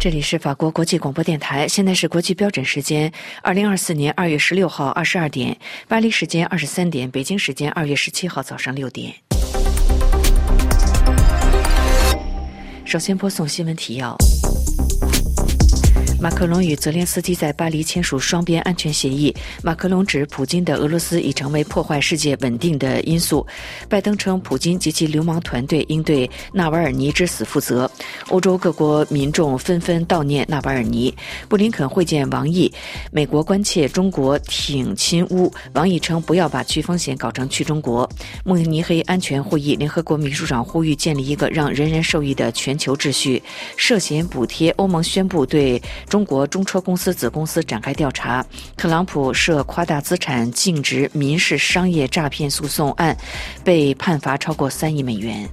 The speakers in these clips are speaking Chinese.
这里是法国国际广播电台，现在是国际标准时间二零二四年二月十六号二十二点，巴黎时间二十三点，北京时间二月十七号早上六点。首先播送新闻提要。马克龙与泽连斯基在巴黎签署双边安全协议。马克龙指普京的俄罗斯已成为破坏世界稳定的因素。拜登称普京及其流氓团队应对纳瓦尔尼之死负责。欧洲各国民众纷纷悼念纳瓦尔尼。布林肯会见王毅。美国关切中国挺亲乌。王毅称不要把去风险搞成去中国。慕尼黑安全会议，联合国秘书长呼吁建立一个让人人受益的全球秩序。涉嫌补贴，欧盟宣布对。中国中车公司子公司展开调查，特朗普涉夸大资产净值民事商业诈骗诉讼案，被判罚超过三亿美元。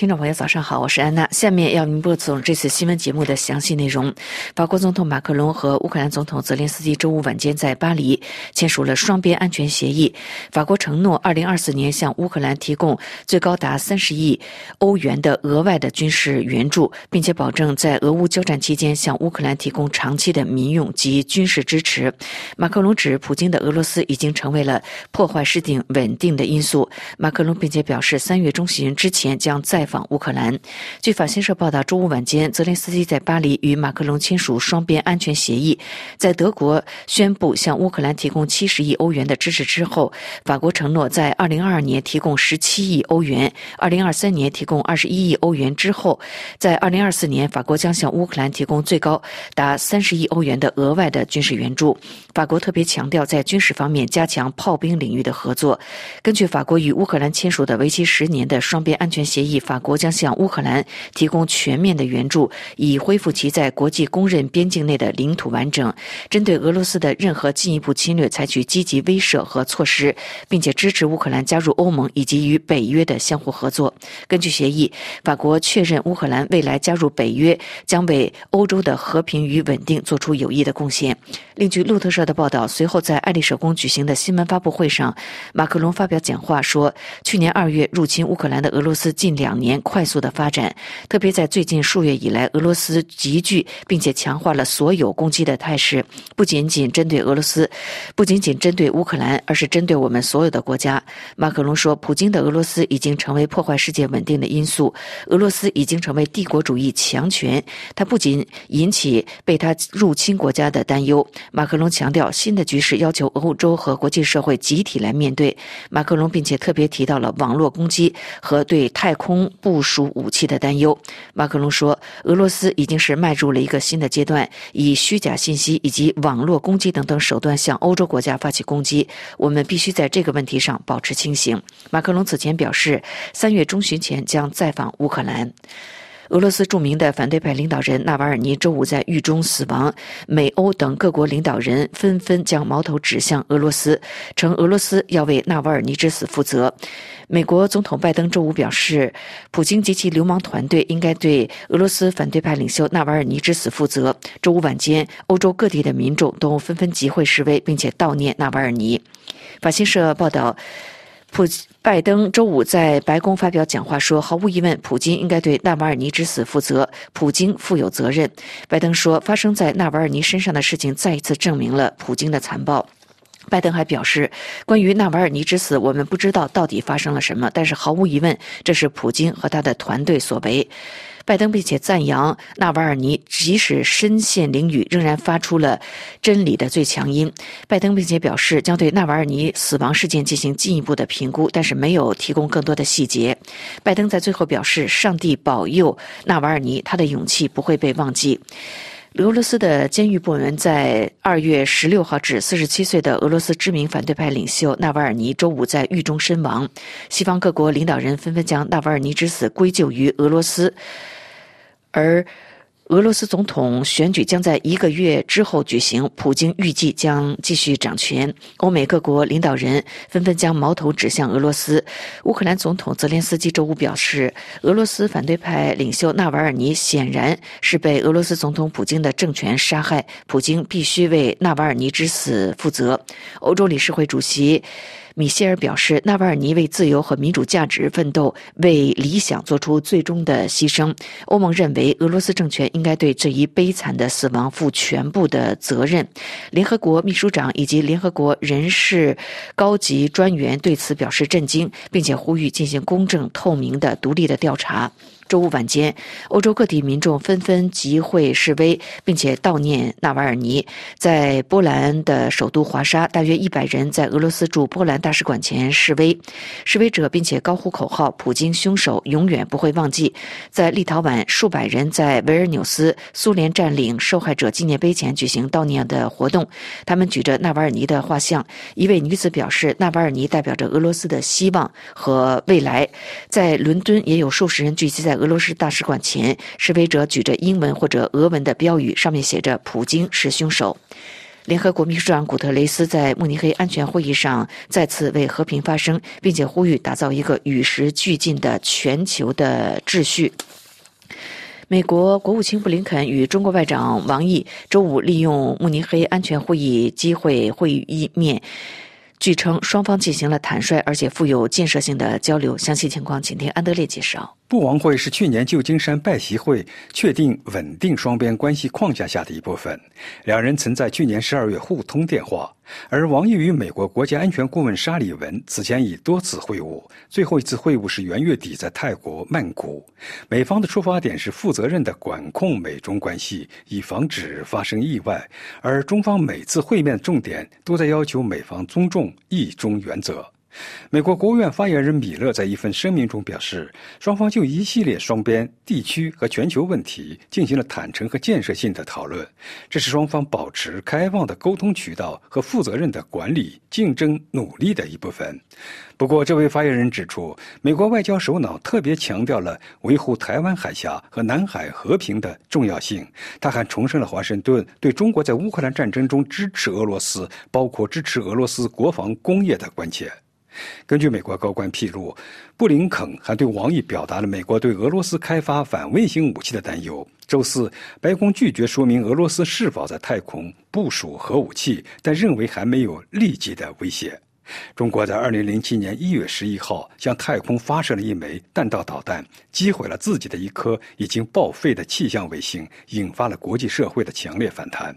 听众朋友，早上好，我是安娜。下面要您播送这次新闻节目的详细内容。法国总统马克龙和乌克兰总统泽连斯基周五晚间在巴黎签署了双边安全协议。法国承诺，二零二四年向乌克兰提供最高达三十亿欧元的额外的军事援助，并且保证在俄乌交战期间向乌克兰提供长期的民用及军事支持。马克龙指，普京的俄罗斯已经成为了破坏世界稳定的因素。马克龙并且表示，三月中旬之前将再。访乌克兰。据法新社报道，周五晚间，泽连斯基在巴黎与马克龙签署双边安全协议。在德国宣布向乌克兰提供七十亿欧元的支持之后，法国承诺在二零二二年提供十七亿欧元，二零二三年提供二十一亿欧元之后，在二零二四年，法国将向乌克兰提供最高达三十亿欧元的额外的军事援助。法国特别强调在军事方面加强炮兵领域的合作。根据法国与乌克兰签署的为期十年的双边安全协议，法。国将向乌克兰提供全面的援助，以恢复其在国际公认边境内的领土完整。针对俄罗斯的任何进一步侵略，采取积极威慑和措施，并且支持乌克兰加入欧盟以及与北约的相互合作。根据协议，法国确认乌克兰未来加入北约将为欧洲的和平与稳定做出有益的贡献。另据路透社的报道，随后在爱丽舍宫举行的新闻发布会上，马克龙发表讲话说：“去年二月入侵乌克兰的俄罗斯近两年。”快速的发展，特别在最近数月以来，俄罗斯急剧并且强化了所有攻击的态势，不仅仅针对俄罗斯，不仅仅针对乌克兰，而是针对我们所有的国家。马克龙说，普京的俄罗斯已经成为破坏世界稳定的因素，俄罗斯已经成为帝国主义强权，它不仅引起被他入侵国家的担忧。马克龙强调，新的局势要求欧洲和国际社会集体来面对。马克龙并且特别提到了网络攻击和对太空。部署武器的担忧，马克龙说，俄罗斯已经是迈入了一个新的阶段，以虚假信息以及网络攻击等等手段向欧洲国家发起攻击。我们必须在这个问题上保持清醒。马克龙此前表示，三月中旬前将再访乌克兰。俄罗斯著名的反对派领导人纳瓦尔尼周五在狱中死亡，美欧等各国领导人纷纷将矛头指向俄罗斯，称俄罗斯要为纳瓦尔尼之死负责。美国总统拜登周五表示，普京及其流氓团队应该对俄罗斯反对派领袖纳瓦尔尼之死负责。周五晚间，欧洲各地的民众都纷纷集会示威，并且悼念纳瓦尔尼。法新社报道。普拜登周五在白宫发表讲话说：“毫无疑问，普京应该对纳瓦尔尼之死负责，普京负有责任。”拜登说：“发生在纳瓦尔尼身上的事情再一次证明了普京的残暴。”拜登还表示：“关于纳瓦尔尼之死，我们不知道到底发生了什么，但是毫无疑问，这是普京和他的团队所为。”拜登并且赞扬纳瓦尔尼，即使身陷囹圄，仍然发出了真理的最强音。拜登并且表示将对纳瓦尔尼死亡事件进行进一步的评估，但是没有提供更多的细节。拜登在最后表示：“上帝保佑纳瓦尔尼，他的勇气不会被忘记。”俄罗斯的监狱部门在二月十六号指，四十七岁的俄罗斯知名反对派领袖纳瓦尔尼周五在狱中身亡。西方各国领导人纷纷将纳瓦尔尼之死归咎于俄罗斯，而。俄罗斯总统选举将在一个月之后举行，普京预计将继续掌权。欧美各国领导人纷纷将矛头指向俄罗斯。乌克兰总统泽连斯基周五表示，俄罗斯反对派领袖纳瓦尔尼显然是被俄罗斯总统普京的政权杀害，普京必须为纳瓦尔尼之死负责。欧洲理事会主席。米歇尔表示，纳瓦尔尼为自由和民主价值奋斗，为理想做出最终的牺牲。欧盟认为，俄罗斯政权应该对这一悲惨的死亡负全部的责任。联合国秘书长以及联合国人事高级专员对此表示震惊，并且呼吁进行公正、透明的、独立的调查。周五晚间，欧洲各地民众纷纷集会示威，并且悼念纳瓦尔尼。在波兰的首都华沙，大约一百人在俄罗斯驻波兰大使馆前示威，示威者并且高呼口号：“普京凶手永远不会忘记。”在立陶宛，数百人在维尔纽斯苏联占领受害者纪念碑前举行悼念的活动，他们举着纳瓦尔尼的画像。一位女子表示：“纳瓦尔尼代表着俄罗斯的希望和未来。”在伦敦，也有数十人聚集在。俄罗斯大使馆前，示威者举着英文或者俄文的标语，上面写着“普京是凶手”。联合国秘书长古特雷斯在慕尼黑安全会议上再次为和平发声，并且呼吁打造一个与时俱进的全球的秩序。美国国务卿布林肯与中国外长王毅周五利用慕尼黑安全会议机会会议面。据称，双方进行了坦率而且富有建设性的交流。详细情况，请听安德烈介绍。布王会是去年旧金山拜习会确定稳定双边关系框架下的一部分。两人曾在去年十二月互通电话，而王毅与美国国家安全顾问沙利文此前已多次会晤，最后一次会晤是元月底在泰国曼谷。美方的出发点是负责任的管控美中关系，以防止发生意外，而中方每次会面的重点都在要求美方尊重意中原则。美国国务院发言人米勒在一份声明中表示，双方就一系列双边、地区和全球问题进行了坦诚和建设性的讨论，这是双方保持开放的沟通渠道和负责任的管理竞争努力的一部分。不过，这位发言人指出，美国外交首脑特别强调了维护台湾海峡和南海和平的重要性。他还重申了华盛顿对中国在乌克兰战争中支持俄罗斯，包括支持俄罗斯国防工业的关切。根据美国高官披露，布林肯还对王毅表达了美国对俄罗斯开发反卫星武器的担忧。周四，白宫拒绝说明俄罗斯是否在太空部署核武器，但认为还没有立即的威胁。中国在2007年1月11号向太空发射了一枚弹道导弹，击毁了自己的一颗已经报废的气象卫星，引发了国际社会的强烈反弹。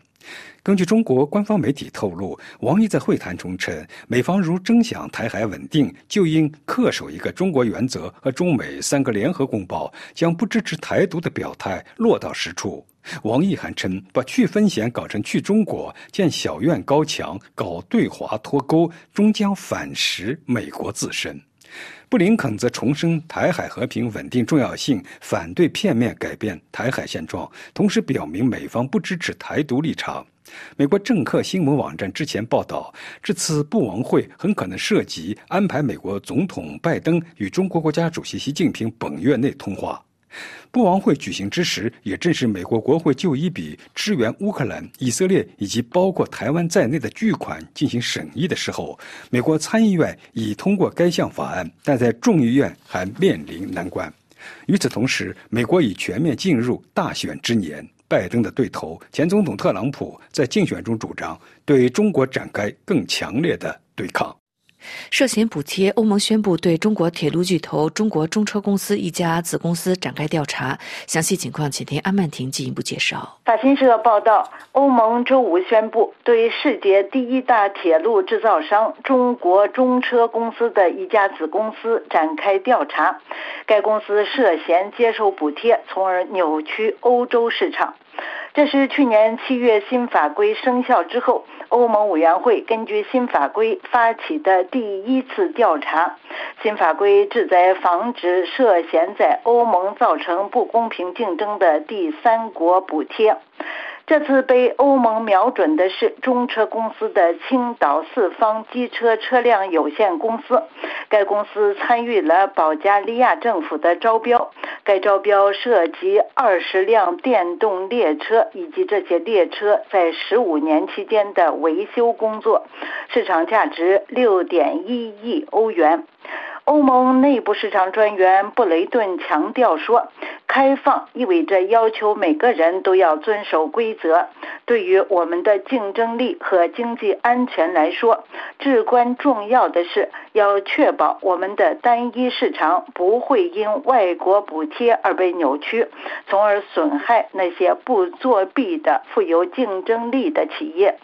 根据中国官方媒体透露，王毅在会谈中称，美方如真想台海稳定，就应恪守一个中国原则和中美三个联合公报，将不支持台独的表态落到实处。王毅还称，把去风险搞成去中国，建小院高墙，搞对华脱钩，终将反噬美国自身。布林肯则重申台海和平稳定重要性，反对片面改变台海现状，同时表明美方不支持台独立场。美国政客新闻网站之前报道，这次布王会很可能涉及安排美国总统拜登与中国国家主席习近平本月内通话。布王会举行之时，也正是美国国会就一笔支援乌克兰、以色列以及包括台湾在内的巨款进行审议的时候。美国参议院已通过该项法案，但在众议院还面临难关。与此同时，美国已全面进入大选之年。拜登的对头前总统特朗普在竞选中主张对中国展开更强烈的对抗。涉嫌补贴，欧盟宣布对中国铁路巨头中国中车公司一家子公司展开调查。详细情况，请听安曼婷进一步介绍。法新社报道，欧盟周五宣布对世界第一大铁路制造商中国中车公司的一家子公司展开调查。该公司涉嫌接受补贴，从而扭曲欧洲市场。这是去年七月新法规生效之后，欧盟委员会根据新法规发起的第一次调查。新法规旨在防止涉嫌在欧盟造成不公平竞争的第三国补贴。这次被欧盟瞄准的是中车公司的青岛四方机车车辆有限公司。该公司参与了保加利亚政府的招标，该招标涉及二十辆电动列车以及这些列车在十五年期间的维修工作，市场价值六点一亿欧元。欧盟内部市场专员布雷顿强调说：“开放意味着要求每个人都要遵守规则。对于我们的竞争力和经济安全来说，至关重要的是要确保我们的单一市场不会因外国补贴而被扭曲，从而损害那些不作弊的富有竞争力的企业。”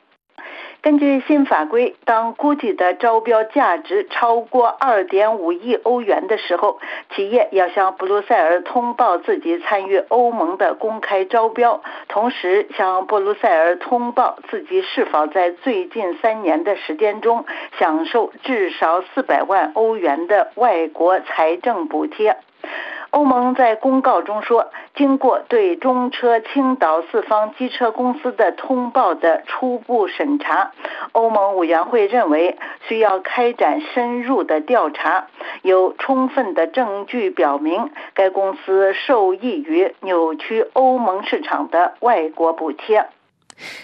根据新法规，当估计的招标价值超过2.5亿欧元的时候，企业要向布鲁塞尔通报自己参与欧盟的公开招标，同时向布鲁塞尔通报自己是否在最近三年的时间中享受至少400万欧元的外国财政补贴。欧盟在公告中说，经过对中车、青岛四方机车公司的通报的初步审查，欧盟委员会认为需要开展深入的调查，有充分的证据表明该公司受益于扭曲欧盟市场的外国补贴。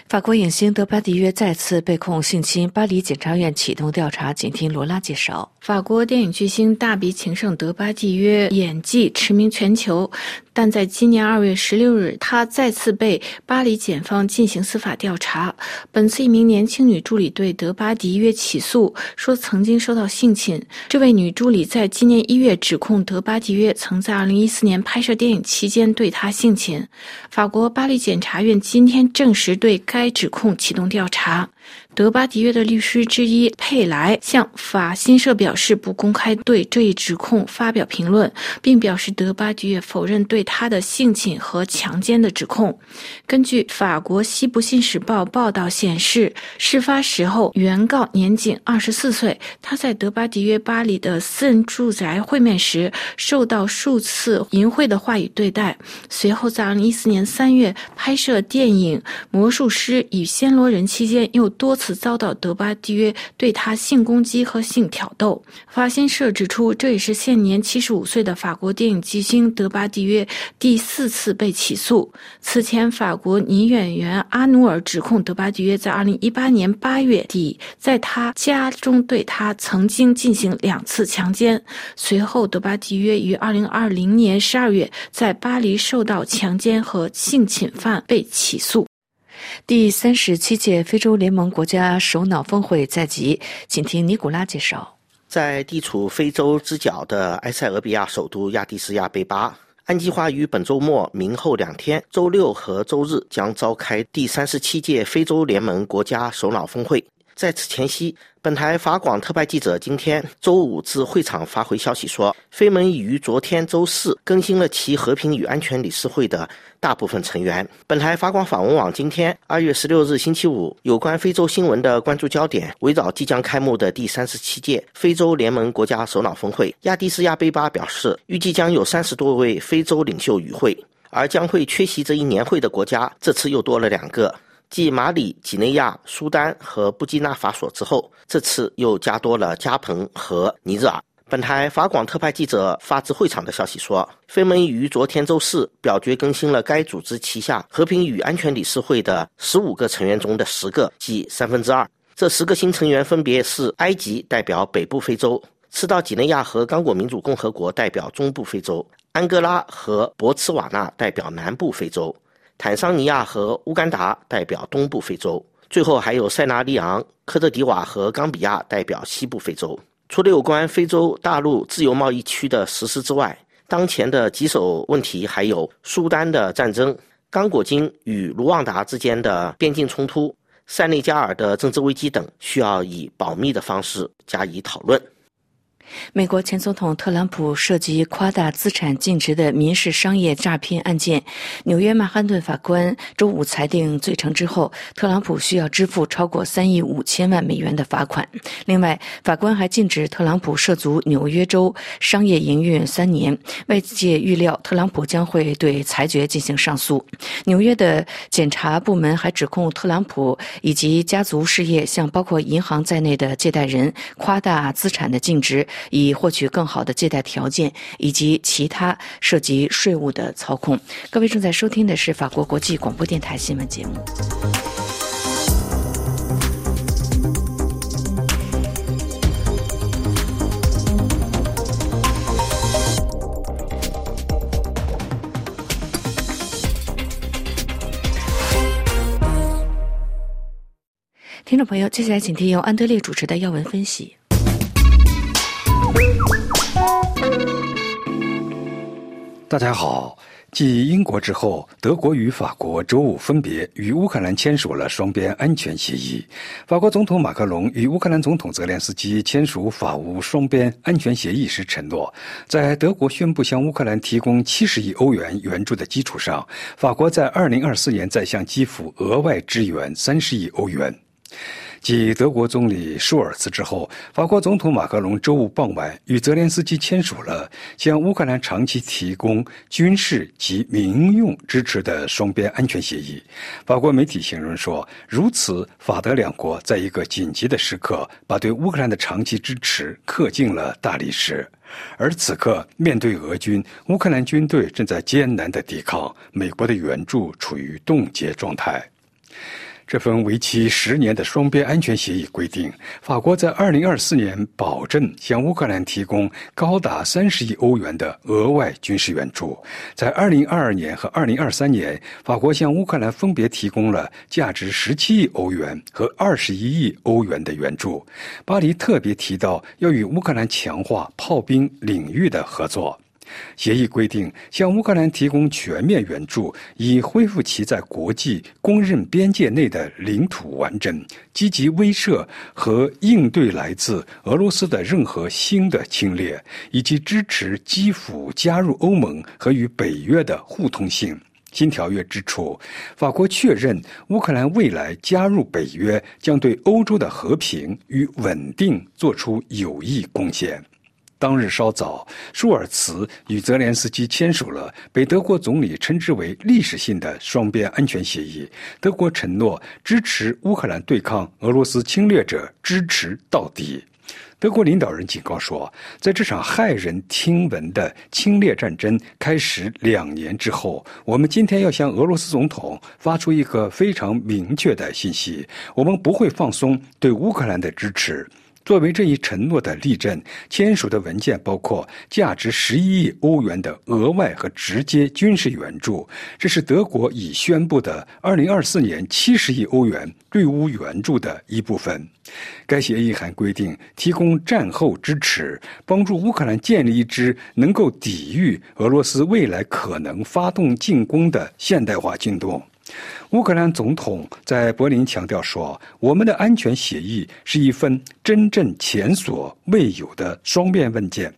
法国影星德巴迪约再次被控性侵，巴黎检察院启动调查。请听罗拉介绍。法国电影巨星大鼻情圣德巴蒂约演技驰名全球。但在今年二月十六日，他再次被巴黎检方进行司法调查。本次一名年轻女助理对德巴迪约起诉，说曾经受到性侵。这位女助理在今年一月指控德巴迪约曾在二零一四年拍摄电影期间对她性侵。法国巴黎检察院今天证实对该指控启动调查。德巴迪约的律师之一佩莱向法新社表示，不公开对这一指控发表评论，并表示德巴迪约否认对他的性侵和强奸的指控。根据法国《西部信使报》报道显示，事发时候原告年仅二十四岁，他在德巴迪约巴黎的私人住宅会面时受到数次淫秽的话语对待。随后在二零一四年三月拍摄电影《魔术师与暹罗人》期间，又多次。遭到德巴迪约对他性攻击和性挑逗。法新社指出，这也是现年七十五岁的法国电影巨星德巴迪约第四次被起诉。此前，法国女演员阿努尔指控德巴迪约在二零一八年八月底在他家中对他曾经进行两次强奸。随后，德巴迪约于二零二零年十二月在巴黎受到强奸和性侵犯被起诉。第三十七届非洲联盟国家首脑峰会在即，请听尼古拉介绍。在地处非洲之角的埃塞俄比亚首都亚的斯亚贝巴，安计划于本周末、明后两天，周六和周日将召开第三十七届非洲联盟国家首脑峰会。在此前夕，本台法广特派记者今天周五至会场发回消息说，非盟已于昨天周四更新了其和平与安全理事会的大部分成员。本台法广访问网今天二月十六日星期五有关非洲新闻的关注焦点围绕即将开幕的第三十七届非洲联盟国家首脑峰会。亚的斯亚贝巴表示，预计将有三十多位非洲领袖与会，而将会缺席这一年会的国家这次又多了两个。继马里、几内亚、苏丹和布基纳法索之后，这次又加多了加蓬和尼日尔。本台法广特派记者发自会场的消息说，非盟于昨天周四表决更新了该组织旗下和平与安全理事会的十五个成员中的十个，即三分之二。这十个新成员分别是：埃及代表北部非洲，赤道几内亚和刚果民主共和国代表中部非洲，安哥拉和博茨瓦纳代表南部非洲。坦桑尼亚和乌干达代表东部非洲，最后还有塞纳利昂、科特迪瓦和冈比亚代表西部非洲。除了有关非洲大陆自由贸易区的实施之外，当前的棘手问题还有苏丹的战争、刚果金与卢旺达之间的边境冲突、塞内加尔的政治危机等，需要以保密的方式加以讨论。美国前总统特朗普涉及夸大资产净值的民事商业诈骗案件，纽约曼哈顿法官周五裁定罪成之后，特朗普需要支付超过三亿五千万美元的罚款。另外，法官还禁止特朗普涉足纽约州商业营运三年。外界预料，特朗普将会对裁决进行上诉。纽约的检察部门还指控特朗普以及家族事业向包括银行在内的借贷人夸大资产的净值。以获取更好的借贷条件以及其他涉及税务的操控。各位正在收听的是法国国际广播电台新闻节目。听众朋友接下来请听由安德烈主持的要闻分析。大家好。继英国之后，德国与法国周五分别与乌克兰签署了双边安全协议。法国总统马克龙与乌克兰总统泽连斯基签署法乌双边安全协议时承诺，在德国宣布向乌克兰提供七十亿欧元援助的基础上，法国在二零二四年再向基辅额外支援三十亿欧元。继德国总理舒尔茨之后，法国总统马克龙周五傍晚与泽连斯基签署了向乌克兰长期提供军事及民用支持的双边安全协议。法国媒体形容说，如此法德两国在一个紧急的时刻，把对乌克兰的长期支持刻进了大历史。而此刻，面对俄军，乌克兰军队正在艰难的抵抗，美国的援助处于冻结状态。这份为期十年的双边安全协议规定，法国在二零二四年保证向乌克兰提供高达三十亿欧元的额外军事援助。在二零二二年和二零二三年，法国向乌克兰分别提供了价值十七亿欧元和二十一亿欧元的援助。巴黎特别提到要与乌克兰强化炮兵领域的合作。协议规定，向乌克兰提供全面援助，以恢复其在国际公认边界内的领土完整，积极威慑和应对来自俄罗斯的任何新的侵略，以及支持基辅加入欧盟和与北约的互通性。新条约指出，法国确认乌克兰未来加入北约将对欧洲的和平与稳定做出有益贡献。当日稍早，舒尔茨与泽连斯基签署了被德国总理称之为历史性的双边安全协议。德国承诺支持乌克兰对抗俄罗斯侵略者，支持到底。德国领导人警告说，在这场骇人听闻的侵略战争开始两年之后，我们今天要向俄罗斯总统发出一个非常明确的信息：我们不会放松对乌克兰的支持。作为这一承诺的例证，签署的文件包括价值十一亿欧元的额外和直接军事援助，这是德国已宣布的二零二四年七十亿欧元对乌援助的一部分。该协议还规定提供战后支持，帮助乌克兰建立一支能够抵御俄罗斯未来可能发动进攻的现代化军队。乌克兰总统在柏林强调说：“我们的安全协议是一份真正前所未有的双面文件。”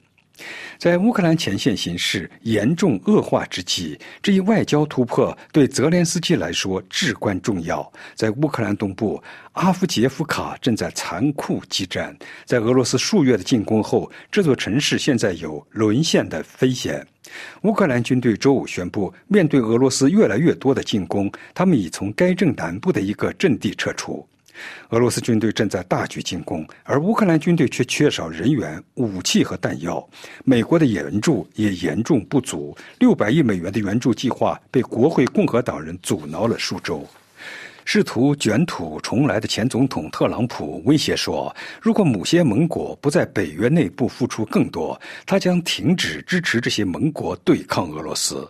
在乌克兰前线形势严重恶化之际，这一外交突破对泽连斯基来说至关重要。在乌克兰东部，阿夫杰夫卡正在残酷激战。在俄罗斯数月的进攻后，这座城市现在有沦陷的危险。乌克兰军队周五宣布，面对俄罗斯越来越多的进攻，他们已从该镇南部的一个阵地撤出。俄罗斯军队正在大举进攻，而乌克兰军队却缺少人员、武器和弹药。美国的援助也严重不足，六百亿美元的援助计划被国会共和党人阻挠了数周。试图卷土重来的前总统特朗普威胁说：“如果某些盟国不在北约内部付出更多，他将停止支持这些盟国对抗俄罗斯。”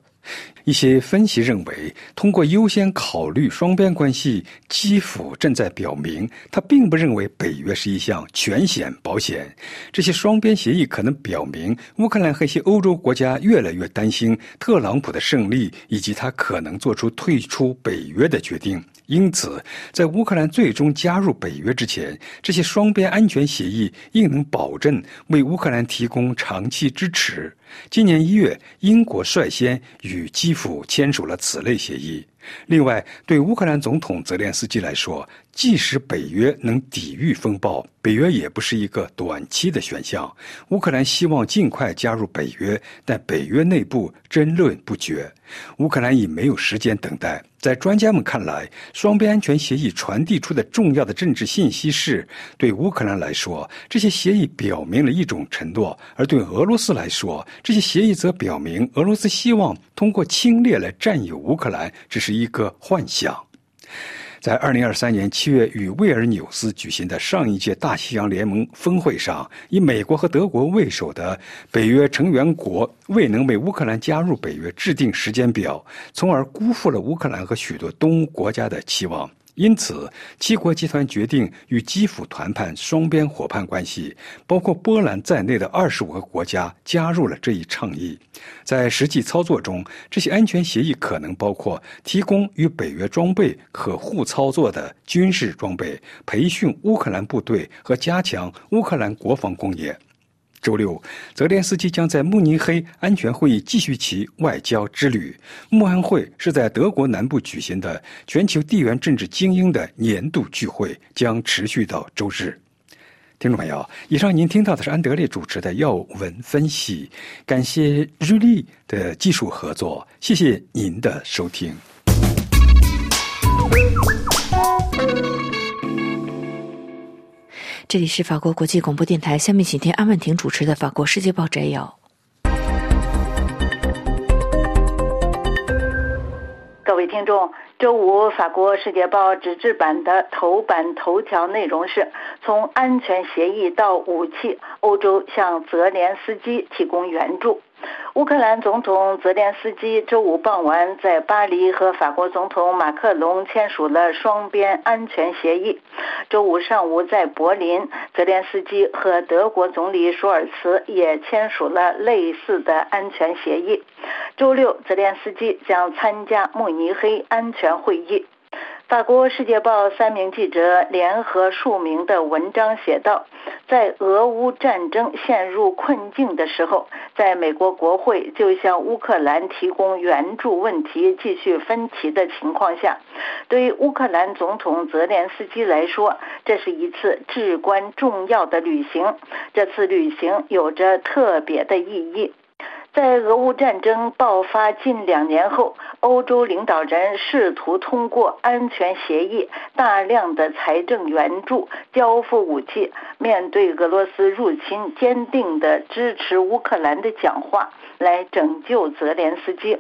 一些分析认为，通过优先考虑双边关系，基辅正在表明他并不认为北约是一项全险保险。这些双边协议可能表明，乌克兰和一些欧洲国家越来越担心特朗普的胜利，以及他可能做出退出北约的决定。因此，在乌克兰最终加入北约之前，这些双边安全协议应能保证为乌克兰提供长期支持。今年一月，英国率先与基签署了此类协议。另外，对乌克兰总统泽连斯基来说，即使北约能抵御风暴，北约也不是一个短期的选项。乌克兰希望尽快加入北约，但北约内部争论不绝。乌克兰已没有时间等待。在专家们看来，双边安全协议传递出的重要的政治信息是：对乌克兰来说，这些协议表明了一种承诺；而对俄罗斯来说，这些协议则表明俄罗斯希望通过侵略来占有乌克兰，只是一个幻想。在二零二三年七月与威尔纽斯举行的上一届大西洋联盟峰会上，以美国和德国为首的北约成员国未能为乌克兰加入北约制定时间表，从而辜负了乌克兰和许多东欧国家的期望。因此，七国集团决定与基辅谈判双边伙伴关系，包括波兰在内的二十五个国家加入了这一倡议。在实际操作中，这些安全协议可能包括提供与北约装备可互操作的军事装备、培训乌克兰部队和加强乌克兰国防工业。周六，泽连斯基将在慕尼黑安全会议继续其外交之旅。慕安会是在德国南部举行的全球地缘政治精英的年度聚会，将持续到周日。听众朋友，以上您听到的是安德烈主持的要闻分析，感谢日历的技术合作，谢谢您的收听。这里是法国国际广播电台，下面请听安曼婷主持的《法国世界报》摘要。各位听众，周五法国《世界报》纸质版的头版头条内容是：从安全协议到武器，欧洲向泽连斯基提供援助。乌克兰总统泽连斯基周五傍晚在巴黎和法国总统马克龙签署了双边安全协议。周五上午在柏林，泽连斯基和德国总理舒尔茨也签署了类似的安全协议。周六，泽连斯基将参加慕尼黑安全会议。法国《世界报》三名记者联合署名的文章写道：“在俄乌战争陷入困境的时候，在美国国会就向乌克兰提供援助问题继续分歧的情况下，对于乌克兰总统泽连斯基来说，这是一次至关重要的旅行。这次旅行有着特别的意义。”在俄乌战争爆发近两年后，欧洲领导人试图通过安全协议、大量的财政援助、交付武器，面对俄罗斯入侵，坚定的支持乌克兰的讲话，来拯救泽连斯基。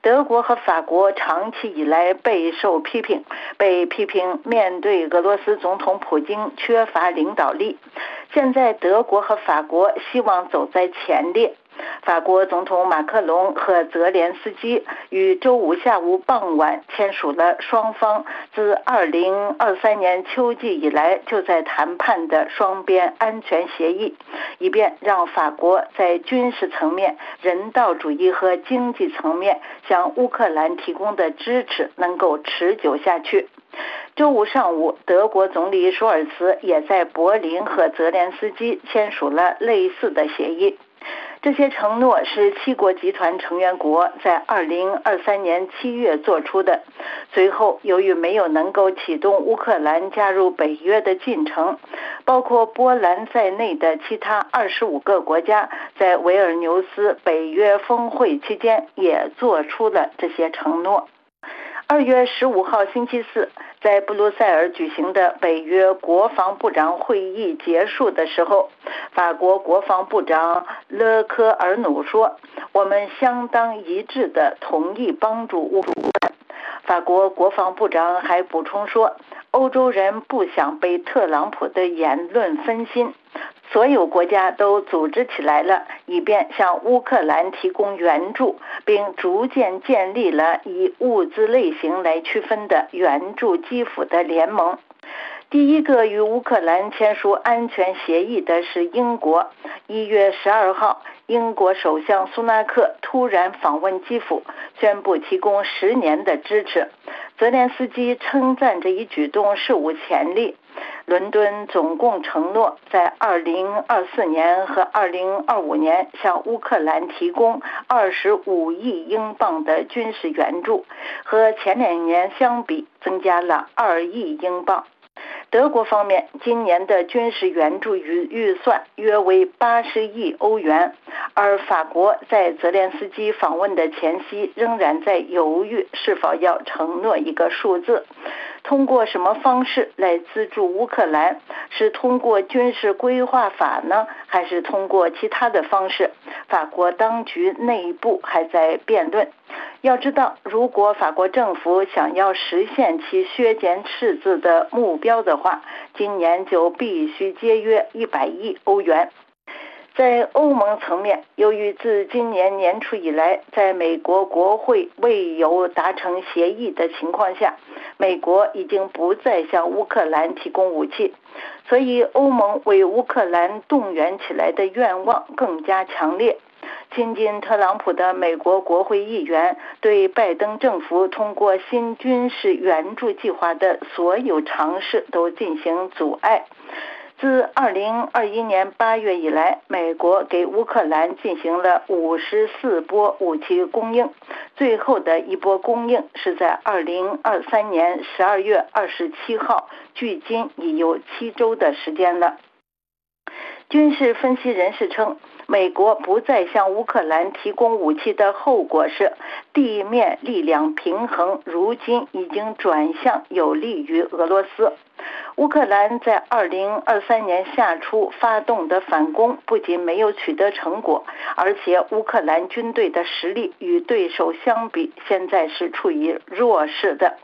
德国和法国长期以来备受批评，被批评面对俄罗斯总统普京缺乏领导力。现在，德国和法国希望走在前列。法国总统马克龙和泽连斯基于周五下午傍晚签署了双方自2023年秋季以来就在谈判的双边安全协议，以便让法国在军事层面、人道主义和经济层面向乌克兰提供的支持能够持久下去。周五上午，德国总理舒尔茨也在柏林和泽连斯基签署了类似的协议。这些承诺是七国集团成员国在2023年7月做出的。随后，由于没有能够启动乌克兰加入北约的进程，包括波兰在内的其他25个国家在维尔纽斯北约峰会期间也做出了这些承诺。二月十五号星期四。在布鲁塞尔举行的北约国防部长会议结束的时候，法国国防部长勒科尔努说：“我们相当一致的同意帮助乌克兰。”法国国防部长还补充说：“欧洲人不想被特朗普的言论分心。”所有国家都组织起来了，以便向乌克兰提供援助，并逐渐建立了以物资类型来区分的援助基辅的联盟。第一个与乌克兰签署安全协议的是英国。一月十二号，英国首相苏纳克突然访问基辅，宣布提供十年的支持。泽连斯基称赞这一举动史无前例。伦敦总共承诺在2024年和2025年向乌克兰提供25亿英镑的军事援助，和前两年相比增加了2亿英镑。德国方面今年的军事援助预预算约为八十亿欧元，而法国在泽连斯基访问的前夕仍然在犹豫是否要承诺一个数字。通过什么方式来资助乌克兰？是通过军事规划法呢，还是通过其他的方式？法国当局内部还在辩论。要知道，如果法国政府想要实现其削减赤字的目标的话，今年就必须节约一百亿欧元。在欧盟层面，由于自今年年初以来，在美国国会未有达成协议的情况下，美国已经不再向乌克兰提供武器，所以欧盟为乌克兰动员起来的愿望更加强烈。亲近特朗普的美国国会议员对拜登政府通过新军事援助计划的所有尝试都进行阻碍。自2021年8月以来，美国给乌克兰进行了54波武器供应，最后的一波供应是在2023年12月27号，距今已有七周的时间了。军事分析人士称。美国不再向乌克兰提供武器的后果是，地面力量平衡如今已经转向有利于俄罗斯。乌克兰在二零二三年夏初发动的反攻不仅没有取得成果，而且乌克兰军队的实力与对手相比，现在是处于弱势的。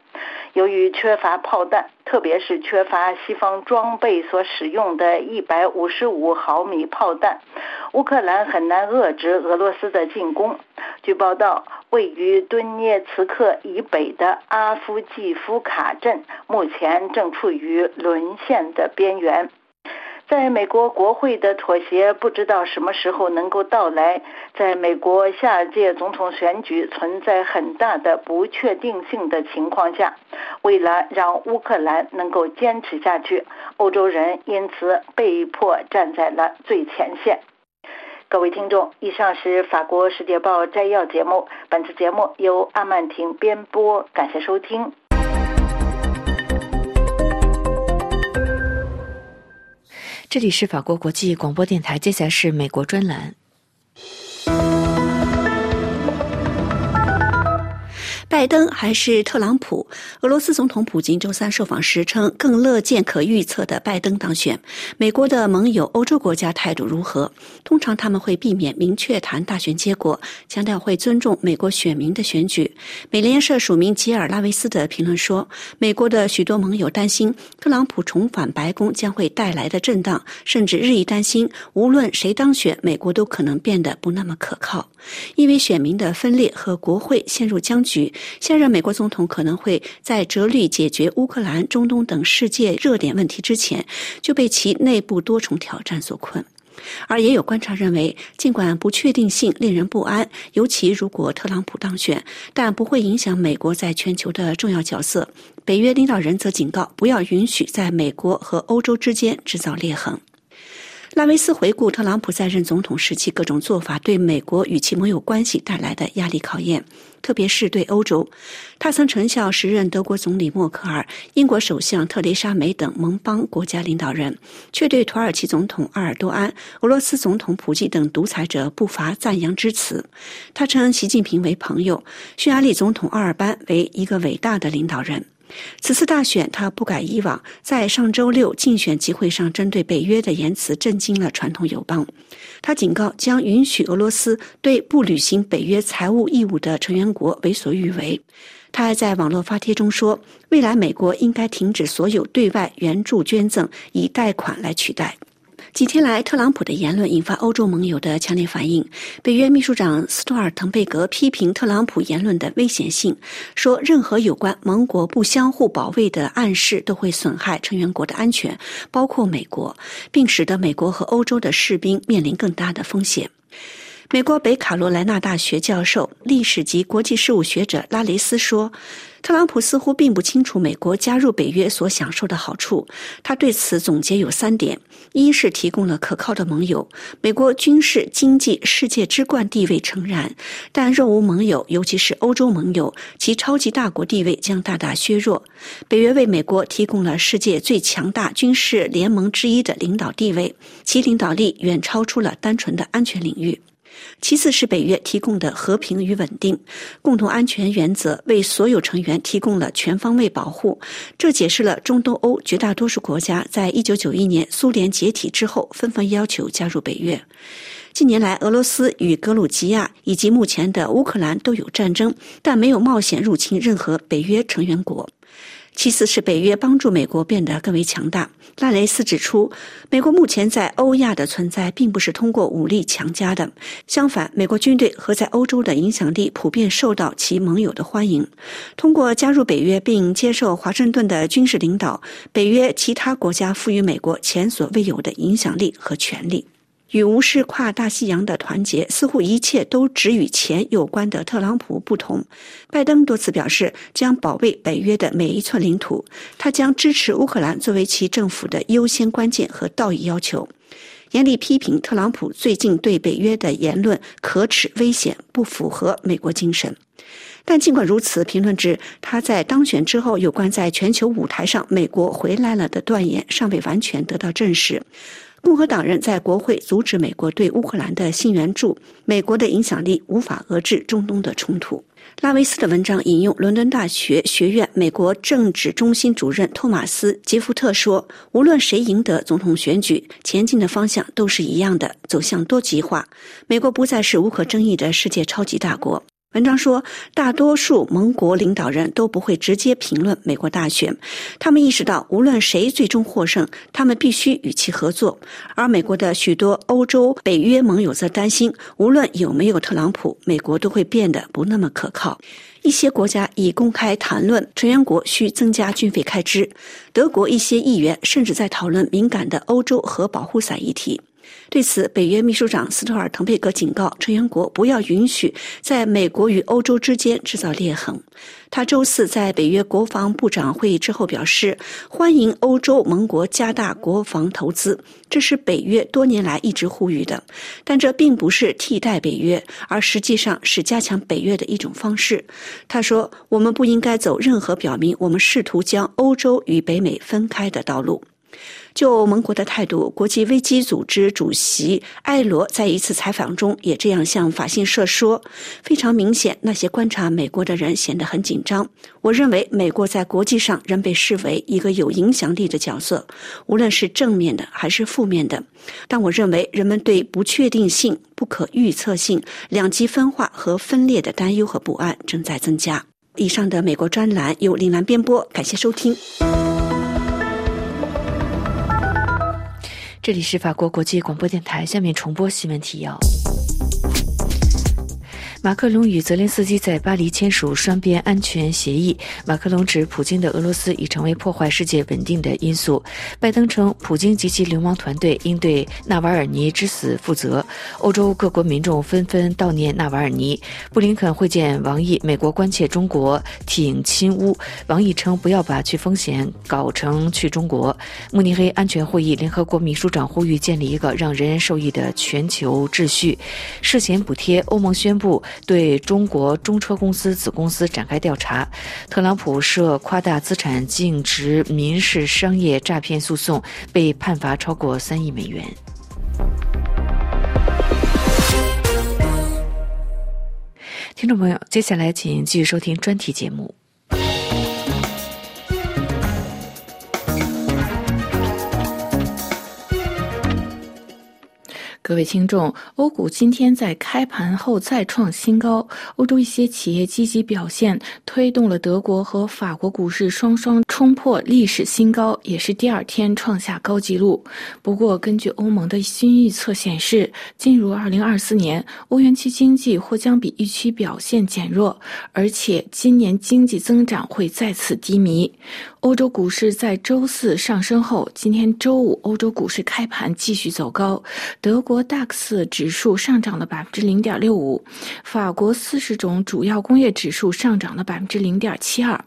由于缺乏炮弹，特别是缺乏西方装备所使用的155毫米炮弹，乌克兰很难遏制俄罗斯的进攻。据报道，位于顿涅茨克以北的阿夫季夫卡镇目前正处于沦陷的边缘。在美国国会的妥协不知道什么时候能够到来。在美国下届总统选举存在很大的不确定性的情况下，为了让乌克兰能够坚持下去，欧洲人因此被迫站在了最前线。各位听众，以上是法国《世界报》摘要节目。本次节目由阿曼婷编播，感谢收听。这里是法国国际广播电台，接下是美国专栏。拜登还是特朗普？俄罗斯总统普京周三受访时称，更乐见可预测的拜登当选。美国的盟友欧洲国家态度如何？通常他们会避免明确谈大选结果，强调会尊重美国选民的选举。美联社署名吉尔拉维斯的评论说，美国的许多盟友担心特朗普重返白宫将会带来的震荡，甚至日益担心，无论谁当选，美国都可能变得不那么可靠，因为选民的分裂和国会陷入僵局。现任美国总统可能会在着力解决乌克兰、中东等世界热点问题之前，就被其内部多重挑战所困。而也有观察认为，尽管不确定性令人不安，尤其如果特朗普当选，但不会影响美国在全球的重要角色。北约领导人则警告，不要允许在美国和欧洲之间制造裂痕。拉维斯回顾特朗普在任总统时期各种做法对美国与其盟友关系带来的压力考验，特别是对欧洲。他曾成效时任德国总理默克尔、英国首相特蕾莎梅等盟邦国家领导人，却对土耳其总统埃尔多安、俄罗斯总统普京等独裁者不乏赞扬之词。他称习近平为朋友，匈牙利总统奥尔班为一个伟大的领导人。此次大选，他不改以往在上周六竞选集会上针对北约的言辞，震惊了传统友邦。他警告将允许俄罗斯对不履行北约财务义务的成员国为所欲为。他还在网络发帖中说，未来美国应该停止所有对外援助捐赠，以贷款来取代。几天来，特朗普的言论引发欧洲盟友的强烈反应。北约秘书长斯托尔滕贝格批评特朗普言论的危险性，说任何有关盟国不相互保卫的暗示都会损害成员国的安全，包括美国，并使得美国和欧洲的士兵面临更大的风险。美国北卡罗来纳大学教授、历史及国际事务学者拉雷斯说。特朗普似乎并不清楚美国加入北约所享受的好处。他对此总结有三点：一是提供了可靠的盟友，美国军事、经济、世界之冠地位诚然；但若无盟友，尤其是欧洲盟友，其超级大国地位将大大削弱。北约为美国提供了世界最强大军事联盟之一的领导地位，其领导力远超出了单纯的安全领域。其次是北约提供的和平与稳定，共同安全原则为所有成员提供了全方位保护。这解释了中东欧绝大多数国家在一九九一年苏联解体之后纷纷要求加入北约。近年来，俄罗斯与格鲁吉亚以及目前的乌克兰都有战争，但没有冒险入侵任何北约成员国。其次是北约帮助美国变得更为强大。拉雷斯指出，美国目前在欧亚的存在并不是通过武力强加的，相反，美国军队和在欧洲的影响力普遍受到其盟友的欢迎。通过加入北约并接受华盛顿的军事领导，北约其他国家赋予美国前所未有的影响力和权力。与无视跨大西洋的团结，似乎一切都只与钱有关的特朗普不同，拜登多次表示将保卫北约的每一寸领土，他将支持乌克兰作为其政府的优先关键和道义要求，严厉批评特朗普最近对北约的言论可耻、危险，不符合美国精神。但尽管如此，评论指他在当选之后有关在全球舞台上美国回来了的断言尚未完全得到证实。共和党人在国会阻止美国对乌克兰的新援助，美国的影响力无法遏制中东的冲突。拉维斯的文章引用伦敦大学学院美国政治中心主任托马斯·杰夫特说：“无论谁赢得总统选举，前进的方向都是一样的，走向多极化。美国不再是无可争议的世界超级大国。”文章说，大多数盟国领导人都不会直接评论美国大选，他们意识到，无论谁最终获胜，他们必须与其合作。而美国的许多欧洲北约盟友则担心，无论有没有特朗普，美国都会变得不那么可靠。一些国家已公开谈论成员国需增加军费开支，德国一些议员甚至在讨论敏感的欧洲核保护伞议题。对此，北约秘书长斯托尔滕贝格警告成员国不要允许在美国与欧洲之间制造裂痕。他周四在北约国防部长会议之后表示，欢迎欧洲盟国加大国防投资，这是北约多年来一直呼吁的。但这并不是替代北约，而实际上是加强北约的一种方式。他说：“我们不应该走任何表明我们试图将欧洲与北美分开的道路。”就盟国的态度，国际危机组织主席埃罗在一次采访中也这样向法新社说：“非常明显，那些观察美国的人显得很紧张。我认为美国在国际上仍被视为一个有影响力的角色，无论是正面的还是负面的。但我认为人们对不确定性、不可预测性、两极分化和分裂的担忧和不安正在增加。”以上的美国专栏由林兰编播，感谢收听。这里是法国国际广播电台，下面重播新闻提要。马克龙与泽连斯基在巴黎签署双边安全协议。马克龙指普京的俄罗斯已成为破坏世界稳定的因素。拜登称，普京及其流氓团队应对纳瓦尔尼之死负责。欧洲各国民众纷纷悼念纳瓦尔尼。布林肯会见王毅，美国关切中国挺亲乌。王毅称，不要把去风险搞成去中国。慕尼黑安全会议，联合国秘书长呼吁建立一个让人人受益的全球秩序。涉嫌补贴，欧盟宣布。对中国中车公司子公司展开调查，特朗普涉夸大资产净值民事商业诈骗诉讼被判罚超过三亿美元。听众朋友，接下来请继续收听专题节目。各位听众，欧股今天在开盘后再创新高。欧洲一些企业积极表现，推动了德国和法国股市双双冲破历史新高，也是第二天创下高纪录。不过，根据欧盟的新预测显示，进入2024年，欧元区经济或将比预期表现减弱，而且今年经济增长会再次低迷。欧洲股市在周四上升后，今天周五欧洲股市开盘继续走高。德国 DAX 指数上涨了百分之零点六五，法国四十种主要工业指数上涨了百分之零点七二。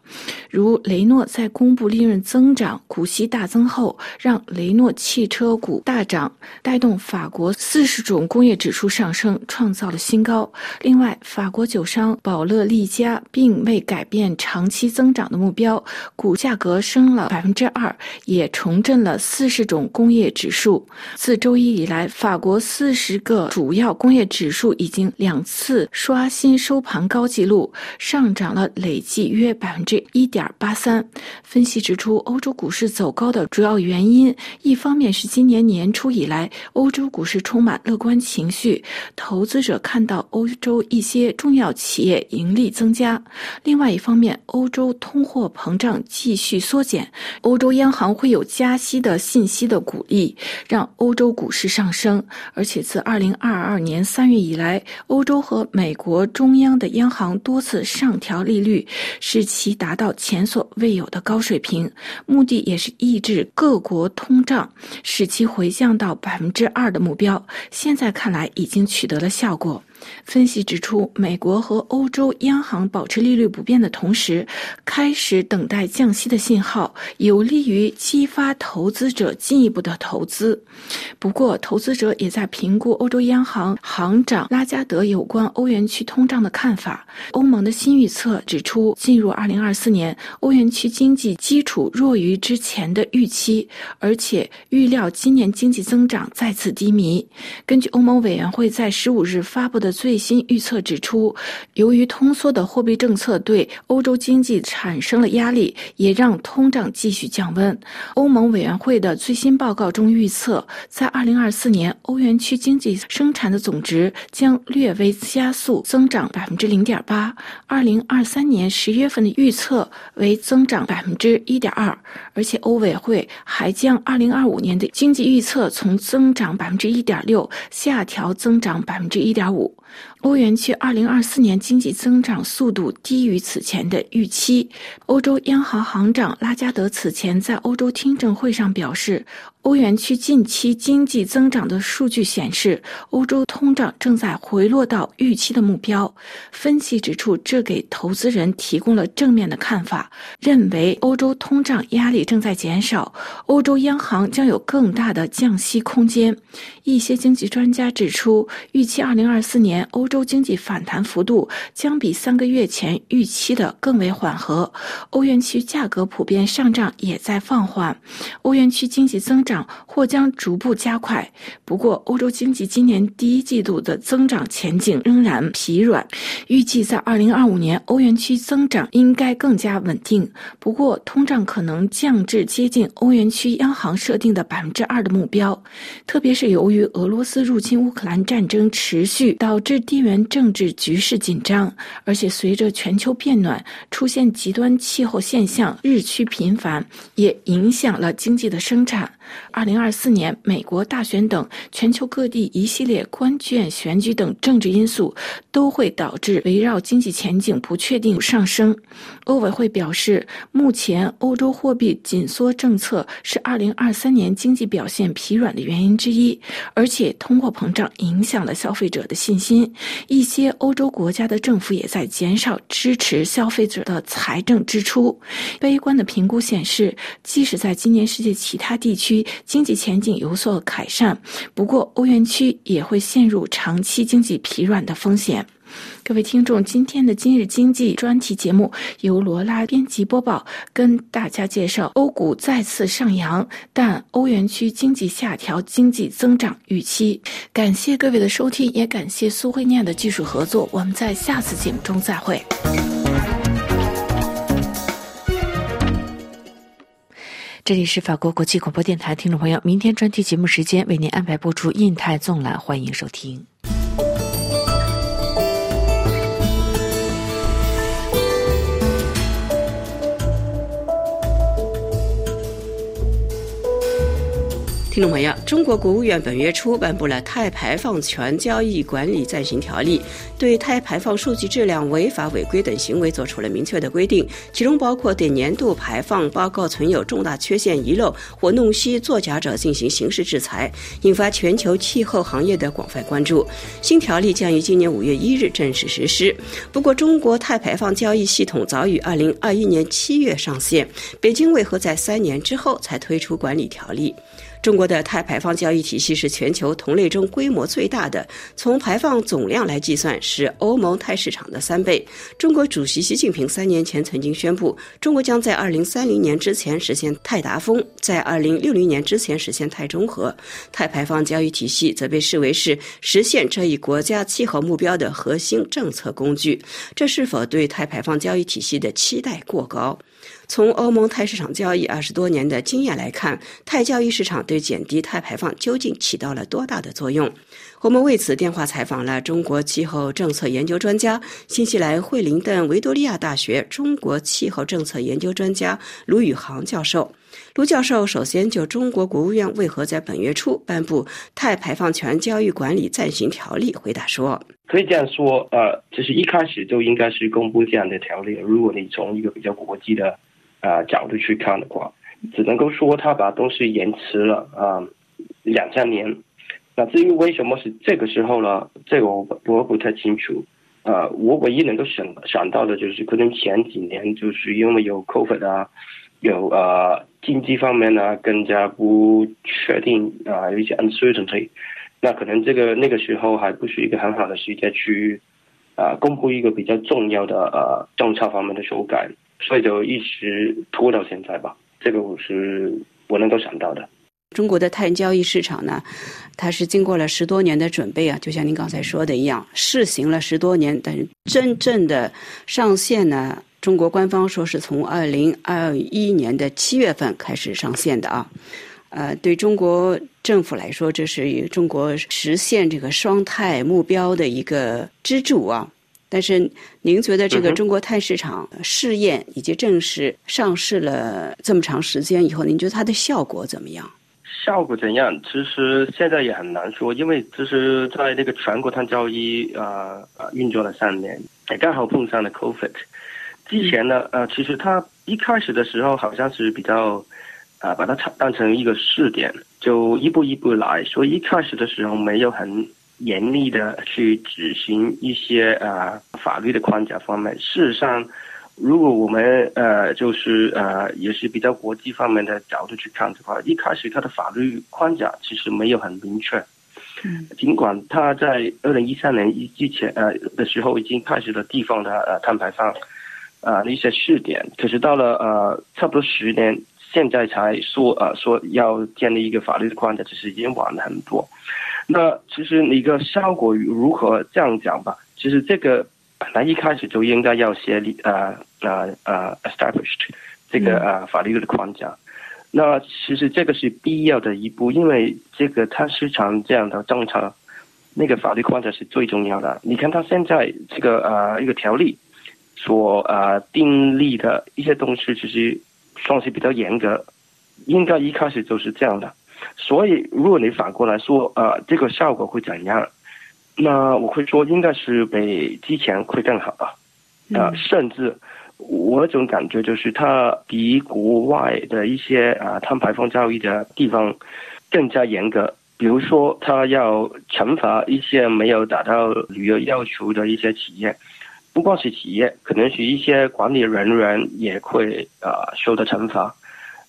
如雷诺在公布利润增长、股息大增后，让雷诺汽车股大涨，带动法国四十种工业指数上升，创造了新高。另外，法国酒商宝乐利加并未改变长期增长的目标，股价。格升了百分之二，也重振了四十种工业指数。自周一以来，法国四十个主要工业指数已经两次刷新收盘高纪录，上涨了累计约百分之一点八三。分析指出，欧洲股市走高的主要原因，一方面是今年年初以来欧洲股市充满乐观情绪，投资者看到欧洲一些重要企业盈利增加；另外一方面，欧洲通货膨胀继续缩减，欧洲央行会有加息的信息的鼓励，让欧洲股市上升。而且自二零二二年三月以来，欧洲和美国中央的央行多次上调利率，使其达到前所未有的高水平，目的也是抑制各国通胀，使其回降到百分之二的目标。现在看来，已经取得了效果。分析指出，美国和欧洲央行保持利率不变的同时，开始等待降息的信号，有利于激发投资者进一步的投资。不过，投资者也在评估欧洲央行行长拉加德有关欧元区通胀的看法。欧盟的新预测指出，进入2024年，欧元区经济基础弱于之前的预期，而且预料今年经济增长再次低迷。根据欧盟委员会在15日发布的。最新预测指出，由于通缩的货币政策对欧洲经济产生了压力，也让通胀继续降温。欧盟委员会的最新报告中预测，在2024年，欧元区经济生产的总值将略微加速增长百分之零点八。2023年十月份的预测为增长百分之一点二，而且欧委会还将二零二五年的经济预测从增长百分之一点六下调增长百分之一点五。欧元区2024年经济增长速度低于此前的预期。欧洲央行行长拉加德此前在欧洲听证会上表示。欧元区近期经济增长的数据显示，欧洲通胀正在回落到预期的目标。分析指出，这给投资人提供了正面的看法，认为欧洲通胀压力正在减少，欧洲央行将有更大的降息空间。一些经济专家指出，预期2024年欧洲经济反弹幅度将比三个月前预期的更为缓和。欧元区价格普遍上涨也在放缓，欧元区经济增长。或将逐步加快。不过，欧洲经济今年第一季度的增长前景仍然疲软。预计在2025年，欧元区增长应该更加稳定。不过，通胀可能降至接近欧元区央行设定的百分之二的目标。特别是由于俄罗斯入侵乌克兰战争持续，导致地缘政治局势紧张，而且随着全球变暖，出现极端气候现象日趋频繁，也影响了经济的生产。二零二四年美国大选等全球各地一系列关键选举等政治因素，都会导致围绕经济前景不确定上升。欧委会表示，目前欧洲货币紧缩政策是二零二三年经济表现疲软的原因之一，而且通货膨胀影响了消费者的信心。一些欧洲国家的政府也在减少支持消费者的财政支出。悲观的评估显示，即使在今年世界其他地区，经济前景有所改善，不过欧元区也会陷入长期经济疲软的风险。各位听众，今天的今日经济专题节目由罗拉编辑播报，跟大家介绍欧股再次上扬，但欧元区经济下调经济增长预期。感谢各位的收听，也感谢苏慧念的技术合作。我们在下次节目中再会。这里是法国国际广播电台，听众朋友，明天专题节目时间为您安排播出印太纵览，欢迎收听。听众朋友，中国国务院本月初颁布了《碳排放权交易管理暂行条例》，对碳排放数据质量违法违规等行为作出了明确的规定，其中包括对年度排放报告存有重大缺陷、遗漏或弄虚作假者进行刑事制裁，引发全球气候行业的广泛关注。新条例将于今年五月一日正式实施。不过，中国碳排放交易系统早于二零二一年七月上线，北京为何在三年之后才推出管理条例？中国的碳排放交易体系是全球同类中规模最大的，从排放总量来计算是欧盟碳市场的三倍。中国主席习近平三年前曾经宣布，中国将在二零三零年之前实现碳达峰，在二零六零年之前实现碳中和。碳排放交易体系则被视为是实现这一国家气候目标的核心政策工具。这是否对碳排放交易体系的期待过高？从欧盟碳市场交易二十多年的经验来看，碳交易市场对减低碳排放究竟起到了多大的作用？我们为此电话采访了中国气候政策研究专家、新西兰惠灵顿维多利亚大学中国气候政策研究专家卢宇航教授。卢教授首先就中国国务院为何在本月初颁布《碳排放权交易管理暂行条例》回答说：“可以这样说，呃，就是一开始就应该是公布这样的条例。如果你从一个比较国际的啊角度去看的话，只能够说他把东西延迟了啊两三年。那至于为什么是这个时候呢？这个我我不太清楚。啊，我唯一能够想想到的就是可能前几年就是因为有 COVID 啊。”有呃经济方面呢更加不确定啊，有一些 uncertainty，那可能这个那个时候还不是一个很好的时间去啊公布一个比较重要的呃政策方面的修改，所以就一直拖到现在吧。这个我是我能够想到的。中国的碳交易市场呢，它是经过了十多年的准备啊，就像您刚才说的一样，试行了十多年，但是真正的上线呢。中国官方说是从二零二一年的七月份开始上线的啊，呃，对中国政府来说，这是中国实现这个双碳目标的一个支柱啊。但是，您觉得这个中国碳市场试验以及正式上市了这么长时间以后，您觉得它的效果怎么样？效果怎样？其实现在也很难说，因为其实在那个全国碳交易啊啊运作了三年，也刚好碰上了 COVID。之前呢，呃，其实它一开始的时候好像是比较，啊，把它当成一个试点，就一步一步来，所以一开始的时候没有很严厉的去执行一些啊法律的框架方面。事实上，如果我们呃就是呃也是比较国际方面的角度去看的话，一开始它的法律框架其实没有很明确。嗯，尽管它在二零一三年一之前呃的时候已经开始了地方的呃碳排放。啊，一些试点，可是到了呃，差不多十年，现在才说呃说要建立一个法律的框架，其实已经晚了很多。那其实一个效果如何这样讲吧？其实这个本来一开始就应该要写立呃呃呃 established 这个呃法律的框架。那其实这个是必要的一步，因为这个它市场这样的政策，那个法律框架是最重要的。你看它现在这个呃一个条例。所呃订立的一些东西，其实算是比较严格，应该一开始就是这样的。所以，如果你反过来说，呃，这个效果会怎样？那我会说，应该是比之前会更好啊。啊，甚至我这种感觉就是，它比国外的一些啊碳排放交易的地方更加严格。比如说，它要惩罚一些没有达到旅游要求的一些企业。不光是企业，可能是一些管理人员也会啊受到惩罚，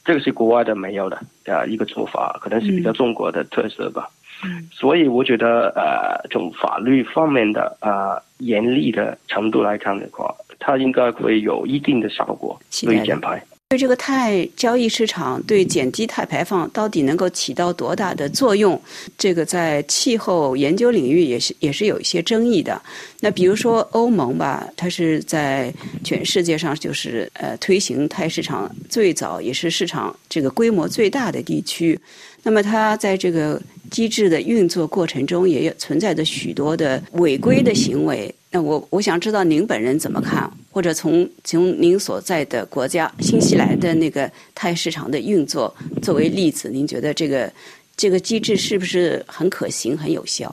这个是国外的没有的啊一个做法，可能是比较中国的特色吧。嗯，所以我觉得呃从法律方面的啊严厉的程度来看的话，它应该会有一定的效果，对减排。对这个碳交易市场对减低碳排放到底能够起到多大的作用？这个在气候研究领域也是也是有一些争议的。那比如说欧盟吧，它是在全世界上就是呃推行碳市场最早也是市场这个规模最大的地区。那么它在这个机制的运作过程中，也有存在着许多的违规的行为。那我我想知道您本人怎么看，或者从从您所在的国家新西兰的那个碳市场的运作作为例子，您觉得这个这个机制是不是很可行、很有效？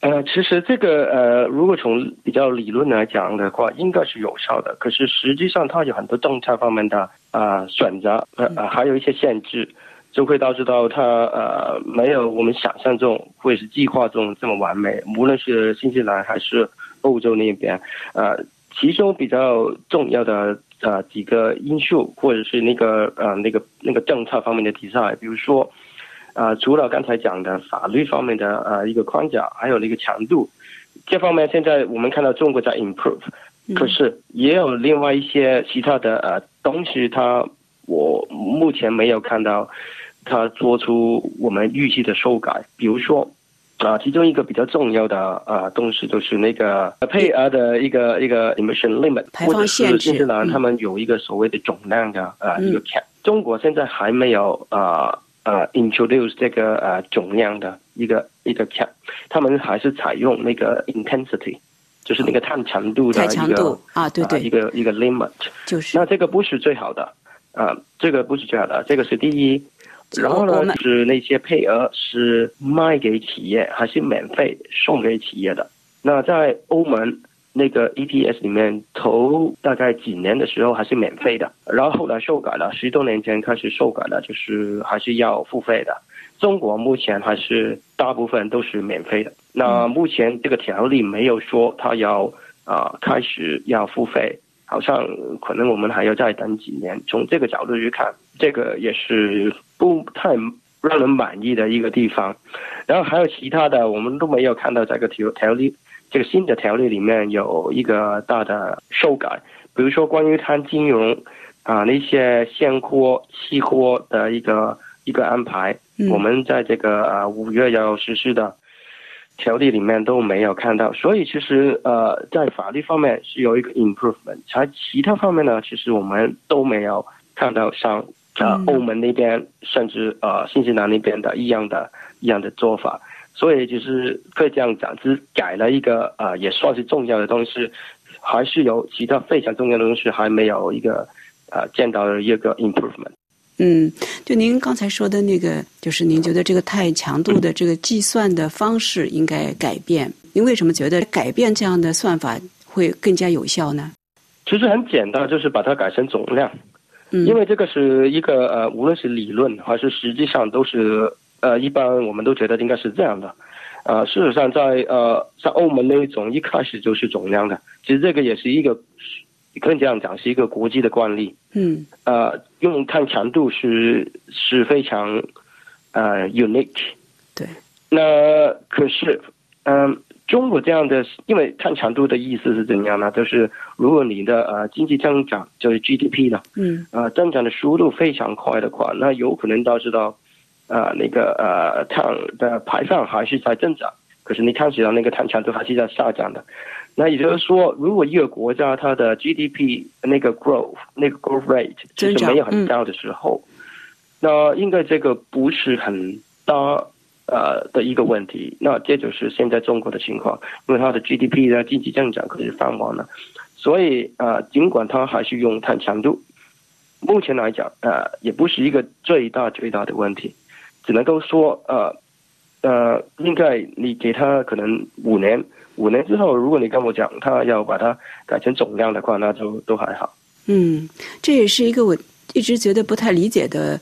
呃，其实这个呃，如果从比较理论来讲的话，应该是有效的。可是实际上，它有很多政策方面的啊选择，呃，还有一些限制，就会导致到它呃没有我们想象中或者是计划中这么完美。无论是新西兰还是欧洲那边，呃，其中比较重要的呃几个因素，或者是那个呃那个那个政策方面的题材，比如说，啊，除了刚才讲的法律方面的呃一个框架，还有那个强度，这方面现在我们看到中国在 improve，可是也有另外一些其他的呃东西，它我目前没有看到它做出我们预期的修改，比如说。啊，其中一个比较重要的啊东西就是那个配额的一个一个 emission limit，或者是新西兰他们有一个所谓的总量的啊一个 cap。中国现在还没有啊啊 introduce 这个呃总量的一个一个 cap，他们还是采用那个 intensity，就是那个碳强度的一个啊对对一个一个 limit，就是那这个不是最好的啊，这个不是最好的，这个是第一。然后呢，是那些配额是卖给企业还是免费送给企业的？那在欧盟那个 ETS 里面，头大概几年的时候还是免费的，然后后来修改了，十多年前开始修改了，就是还是要付费的。中国目前还是大部分都是免费的。那目前这个条例没有说他要啊开始要付费，好像可能我们还要再等几年。从这个角度去看，这个也是。不太让人满意的一个地方，然后还有其他的，我们都没有看到这个条条例，这个新的条例里面有一个大的修改，比如说关于它金融啊那些现货、期货的一个一个安排，我们在这个呃五月要实施的条例里面都没有看到，所以其实呃在法律方面是有一个 improvement，而其他方面呢，其实我们都没有看到像。呃，欧盟那边甚至呃，新西兰那边的一样的一样的做法，所以就是可以这样讲，只改了一个呃，也算是重要的东西，还是有其他非常重要的东西还没有一个呃见到的一个 improvement。嗯，就您刚才说的那个，就是您觉得这个太强度的这个计算的方式应该改变，您为什么觉得改变这样的算法会更加有效呢？其实很简单，就是把它改成总量。嗯因为这个是一个呃，无论是理论还是实际上都是呃，一般我们都觉得应该是这样的。呃，事实上在呃，在欧盟那一种一开始就是总量的，其实这个也是一个，可以这样讲是一个国际的惯例。嗯。呃，用碳强度是是非常呃 unique。对。那可是嗯。中国这样的，因为碳强度的意思是怎样呢？就是如果你的呃经济增长就是 GDP 的，嗯，呃增长的速度非常快的话，那有可能导致到，呃那个呃碳的排放还是在增长，可是你看起来那个碳强度还是在下降的。那也就是说，如果一个国家它的 GDP 那个 growth 那个 growth rate 就是没有很高的时候，那应该这个不是很大。呃的一个问题，那这就是现在中国的情况，因为它的 GDP 的经济增长可是放缓了，所以呃，尽管它还是用碳强度，目前来讲呃，也不是一个最大最大的问题，只能够说呃呃，应该你给他可能五年，五年之后，如果你跟我讲他要把它改成总量的话，那就都还好。嗯，这也是一个我一直觉得不太理解的。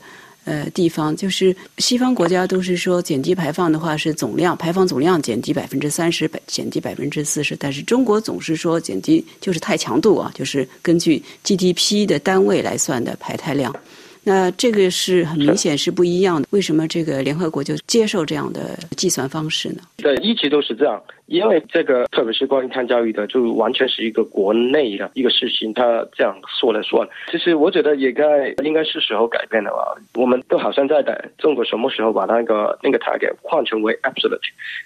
呃，地方就是西方国家都是说减低排放的话是总量排放总量减低百分之三十，百减低百分之四十，但是中国总是说减低就是太强度啊，就是根据 GDP 的单位来算的排碳量。那这个是很明显是不一样的。为什么这个联合国就接受这样的计算方式呢？对，一直都是这样。因为这个，特别是关于碳交易的，就完全是一个国内的一个事情，他这样说了算。其实我觉得也该应该是时候改变了吧。我们都好像在等中国什么时候把那个那个 target 换成为 absolute。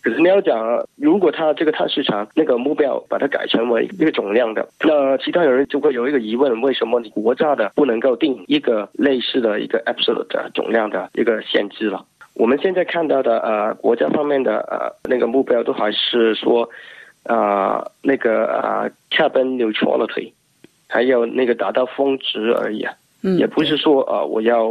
可是你要讲，如果他这个碳市场那个目标把它改成为一个总量的，那其他人就会有一个疑问：为什么你国家的不能够定一个类似的一个 absolute 总量的一个限制了？我们现在看到的呃，国家方面的呃那个目标都还是说，啊那个啊 carbon neutrality，还有那个达到峰值而已啊，也不是说呃我要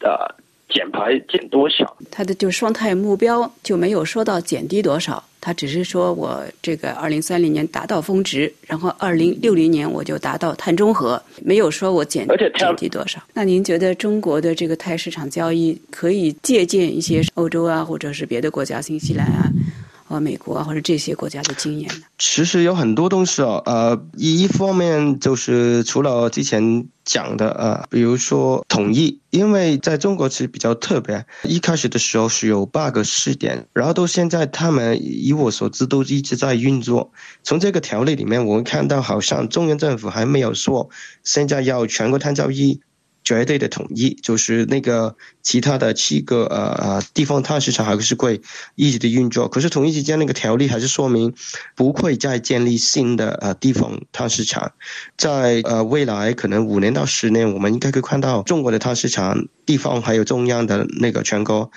呃减排减多少。它的就双碳目标就没有说到减低多少。它只是说我这个二零三零年达到峰值，然后二零六零年我就达到碳中和，没有说我减减低多少。那您觉得中国的这个碳市场交易可以借鉴一些欧洲啊，或者是别的国家，新西兰啊、和美国或者这些国家的经验呢？其实有很多东西哦，呃，一方面就是除了之前讲的呃，比如说统一，因为在中国其实比较特别，一开始的时候是有八个试点，然后到现在他们以我所知都一直在运作。从这个条例里面，我们看到好像中央政府还没有说现在要全国摊交易。绝对的统一，就是那个其他的七个呃呃地方碳市场还是会一直的运作。可是统一之间那个条例还是说明不会再建立新的呃地方碳市场，在呃未来可能五年到十年，我们应该可以看到中国的碳市场地方还有中央的那个全国。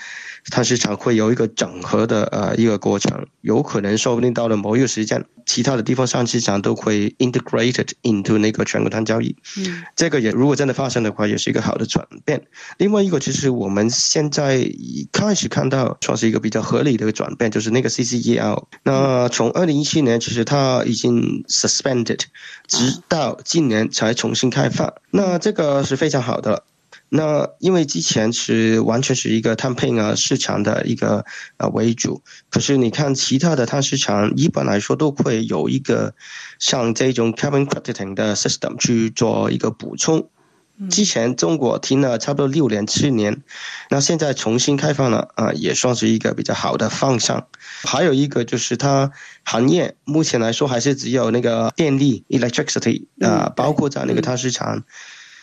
它市场会有一个整合的呃一个过程，有可能说不定到了某一个时间，其他的地方上市场都会 integrated into 那个全国碳交易。嗯，这个也如果真的发生的话，也是一个好的转变。另外一个就是我们现在开始看到算是一个比较合理的一个转变，就是那个 CCEL。那从二零一七年其实它已经 suspended，直到今年才重新开放。那这个是非常好的。那因为之前是完全是一个碳配额市场的一个呃为主，可是你看其他的碳市场一般来说都会有一个像这种 carbon crediting 的 system 去做一个补充。之前中国停了差不多六年七年，那现在重新开放了啊，也算是一个比较好的方向。还有一个就是它行业目前来说还是只有那个电力 electricity 啊，包括在那个碳市场。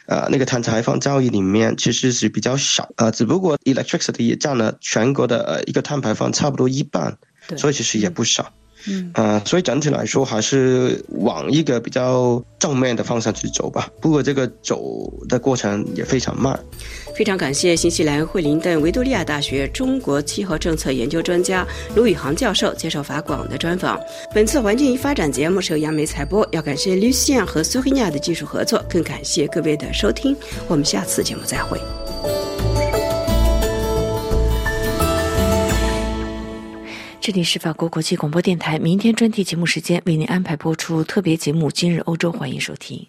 呃，那个碳排放交易里面其实是比较少，呃，只不过 electricity 也占了全国的呃一个碳排放差不多一半，所以其实也不少。嗯，呃，所以整体来说还是往一个比较正面的方向去走吧。不过这个走的过程也非常慢。非常感谢新西兰惠灵顿维多利亚大学中国气候政策研究专家卢宇航教授接受法广的专访。本次环境与发展节目是由杨梅采播，要感谢 Lucian 和苏黑亚的技术合作，更感谢各位的收听。我们下次节目再会。这里是法国国际广播电台，明天专题节目时间为您安排播出特别节目《今日欧洲》，欢迎收听。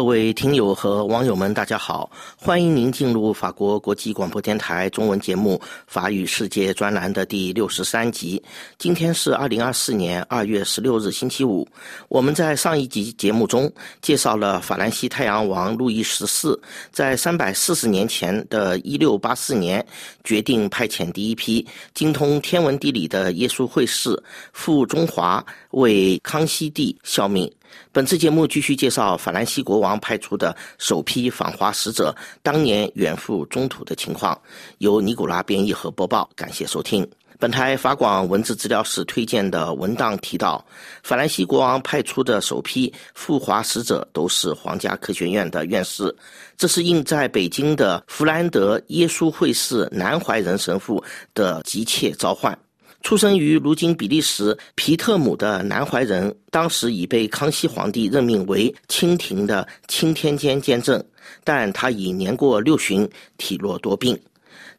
各位听友和网友们，大家好！欢迎您进入法国国际广播电台中文节目《法语世界》专栏的第六十三集。今天是二零二四年二月十六日，星期五。我们在上一集节目中介绍了法兰西太阳王路易十四在三百四十年前的一六八四年决定派遣第一批精通天文地理的耶稣会士赴中华为康熙帝效命。本次节目继续介绍法兰西国王派出的首批访华使者当年远赴中土的情况，由尼古拉编译和播报。感谢收听。本台法广文字资料室推荐的文档提到，法兰西国王派出的首批赴华使者都是皇家科学院的院士，这是应在北京的弗兰德耶稣会士南怀仁神父的急切召唤。出生于如今比利时皮特姆的南怀仁，当时已被康熙皇帝任命为清廷的钦天监监正，但他已年过六旬，体弱多病。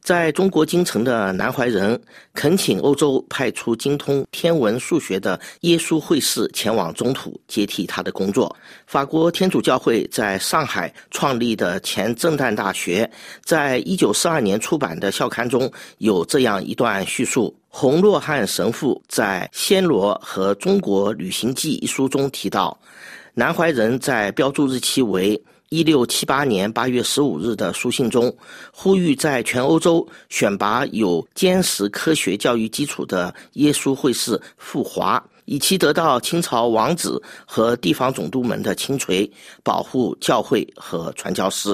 在中国京城的南怀仁恳请欧洲派出精通天文数学的耶稣会士前往中土接替他的工作。法国天主教会在上海创立的前正旦大学，在一九四二年出版的校刊中有这样一段叙述。洪若汉神父在《暹罗和中国旅行记》一书中提到，南怀仁在标注日期为一六七八年八月十五日的书信中，呼吁在全欧洲选拔有坚实科学教育基础的耶稣会士赴华，以期得到清朝王子和地方总督们的青垂，保护教会和传教士。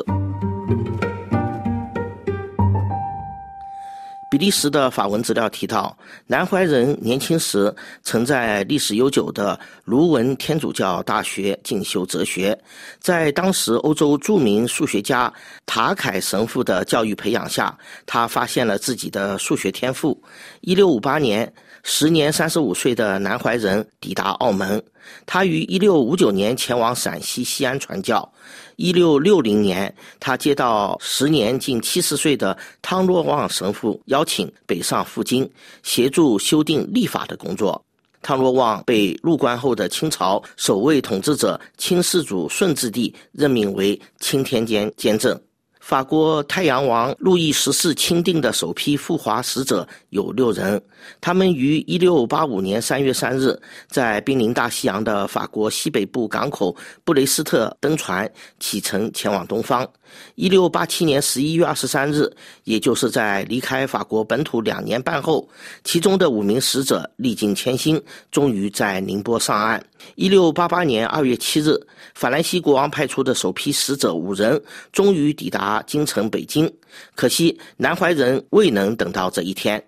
比利时的法文资料提到，南怀仁年轻时曾在历史悠久的卢文天主教大学进修哲学，在当时欧洲著名数学家塔凯神父的教育培养下，他发现了自己的数学天赋。一六五八年，时年三十五岁的南怀仁抵达澳门，他于一六五九年前往陕西西安传教。一六六零年，他接到时年近七十岁的汤若望神父邀请，北上赴京协助修订立法的工作。汤若望被入关后的清朝首位统治者清世祖顺治帝任命为钦天监监正。法国太阳王路易十四钦定的首批赴华使者有六人，他们于1685年3月3日在濒临大西洋的法国西北部港口布雷斯特登船启程前往东方。1687年11月23日，也就是在离开法国本土两年半后，其中的五名使者历尽艰辛，终于在宁波上岸。1688年2月7日，法兰西国王派出的首批使者五人终于抵达。京城北京，可惜南怀仁未能等到这一天。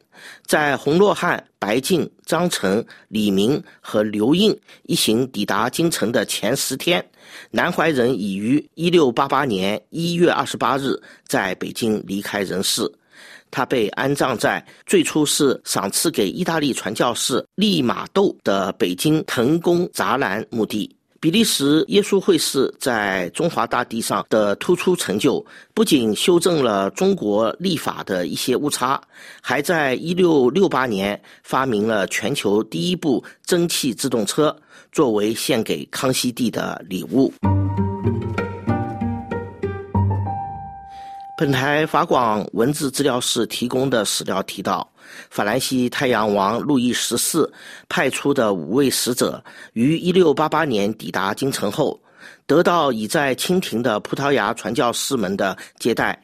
在洪若汉、白敬、张成、李明和刘应一行抵达京城的前十天，南怀仁已于一六八八年一月二十八日在北京离开人世。他被安葬在最初是赏赐给意大利传教士利玛窦的北京腾宫栅栏墓地。比利时耶稣会士在中华大地上的突出成就，不仅修正了中国历法的一些误差，还在1668年发明了全球第一部蒸汽自动车，作为献给康熙帝的礼物。本台法广文字资料室提供的史料提到。法兰西太阳王路易十四派出的五位使者于1688年抵达京城后，得到已在清廷的葡萄牙传教士们的接待。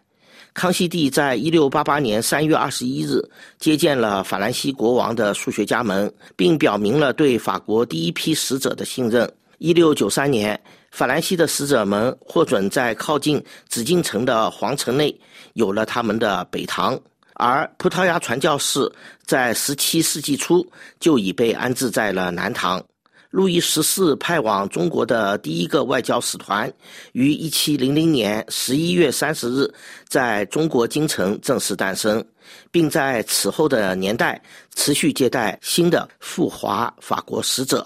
康熙帝在1688年3月21日接见了法兰西国王的数学家们，并表明了对法国第一批使者的信任。1693年，法兰西的使者们获准在靠近紫禁城的皇城内有了他们的北堂。而葡萄牙传教士在17世纪初就已被安置在了南唐。路易十四派往中国的第一个外交使团，于1700年11月30日在中国京城正式诞生，并在此后的年代持续接待新的赴华法国使者。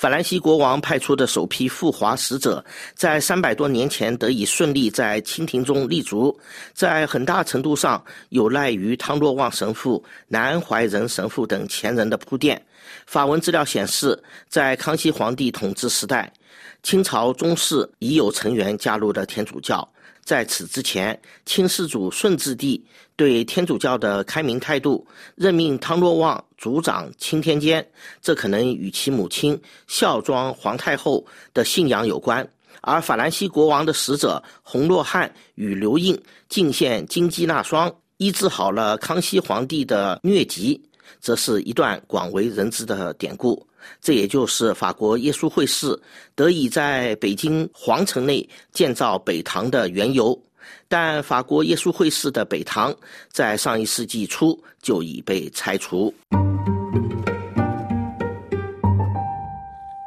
法兰西国王派出的首批赴华使者，在三百多年前得以顺利在清廷中立足，在很大程度上有赖于汤若望神父、南怀仁神父等前人的铺垫。法文资料显示，在康熙皇帝统治时代，清朝宗室已有成员加入了天主教。在此之前，清世祖顺治帝对天主教的开明态度，任命汤若望主掌钦天监，这可能与其母亲孝庄皇太后的信仰有关。而法兰西国王的使者洪若汉与刘应进献金鸡纳霜，医治好了康熙皇帝的疟疾，则是一段广为人知的典故。这也就是法国耶稣会士得以在北京皇城内建造北堂的缘由，但法国耶稣会士的北堂在上一世纪初就已被拆除。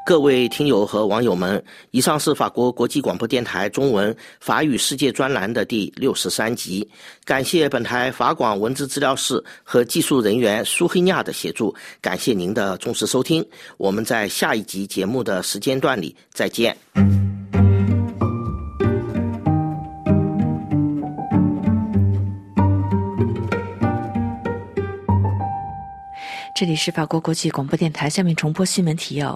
各位听友和网友们，以上是法国国际广播电台中文法语世界专栏的第六十三集。感谢本台法广文字资料室和技术人员苏黑亚的协助，感谢您的忠实收听。我们在下一集节目的时间段里再见。这里是法国国际广播电台，下面重播新闻提要。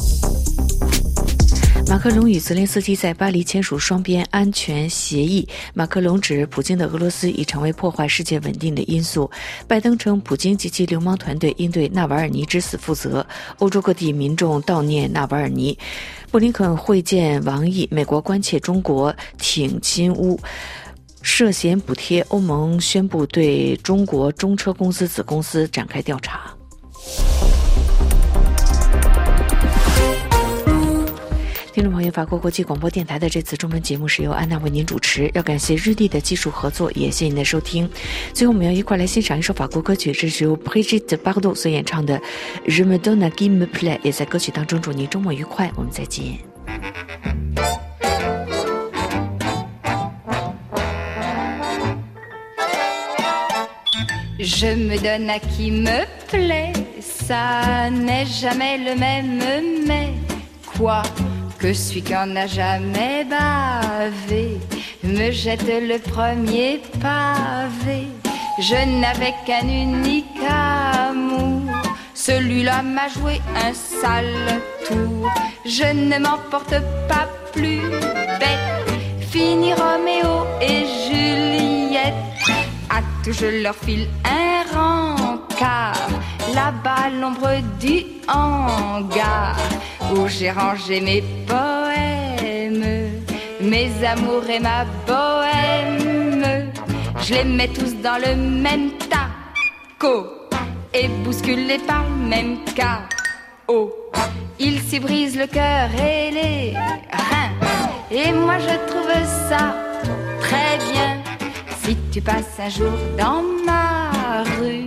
马克龙与泽连斯基在巴黎签署双边安全协议。马克龙指普京的俄罗斯已成为破坏世界稳定的因素。拜登称普京及其流氓团队应对纳瓦尔尼之死负责。欧洲各地民众悼念纳瓦尔尼。布林肯会见王毅。美国关切中国挺金乌涉嫌补贴。欧盟宣布对中国中车公司子公司展开调查。听众朋友，法国国际广播电台的这次中文节目是由安娜为您主持，要感谢日历的技术合作，也谢谢您的收听。最后，我们要一块来欣赏一首法国歌曲，这是由 Brigitte Bardot 所演唱的《Je me donne qui me plaît》，也在歌曲当中祝您周末愉快，我们再见。Je me donne à qui me plaît, ça n'est jamais le même, mais quoi que celui qu'on n'a jamais bavé me jette le premier pavé. Je n'avais qu'un unique amour Celui-là m'a joué un sale tour. Je ne m'en porte pas plus bête. Fini Roméo et Juliette. À tout je leur file un rencard. Là-bas, l'ombre du hangar où j'ai rangé mes poèmes, mes amours et ma bohème. Je les mets tous dans le même taco et bousculés par le même chaos. Ils s'y brisent le cœur et les reins. Et moi je trouve ça très bien. Si tu passes un jour dans ma rue,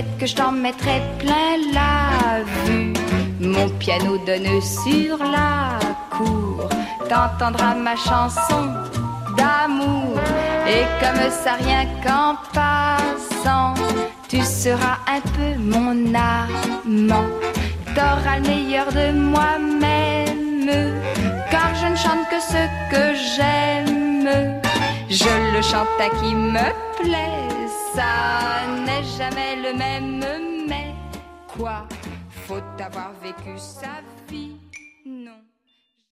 peut-être que je t'en mettrai plein la vue. Mon piano donne sur la cour, t'entendras ma chanson d'amour. Et comme ça, rien qu'en passant, tu seras un peu mon amant. T'auras le meilleur de moi-même, car je ne chante que ce que j'aime. Je le chante à qui me plaît, ça n'est jamais le même, mais quoi? Faut avoir vécu sa vie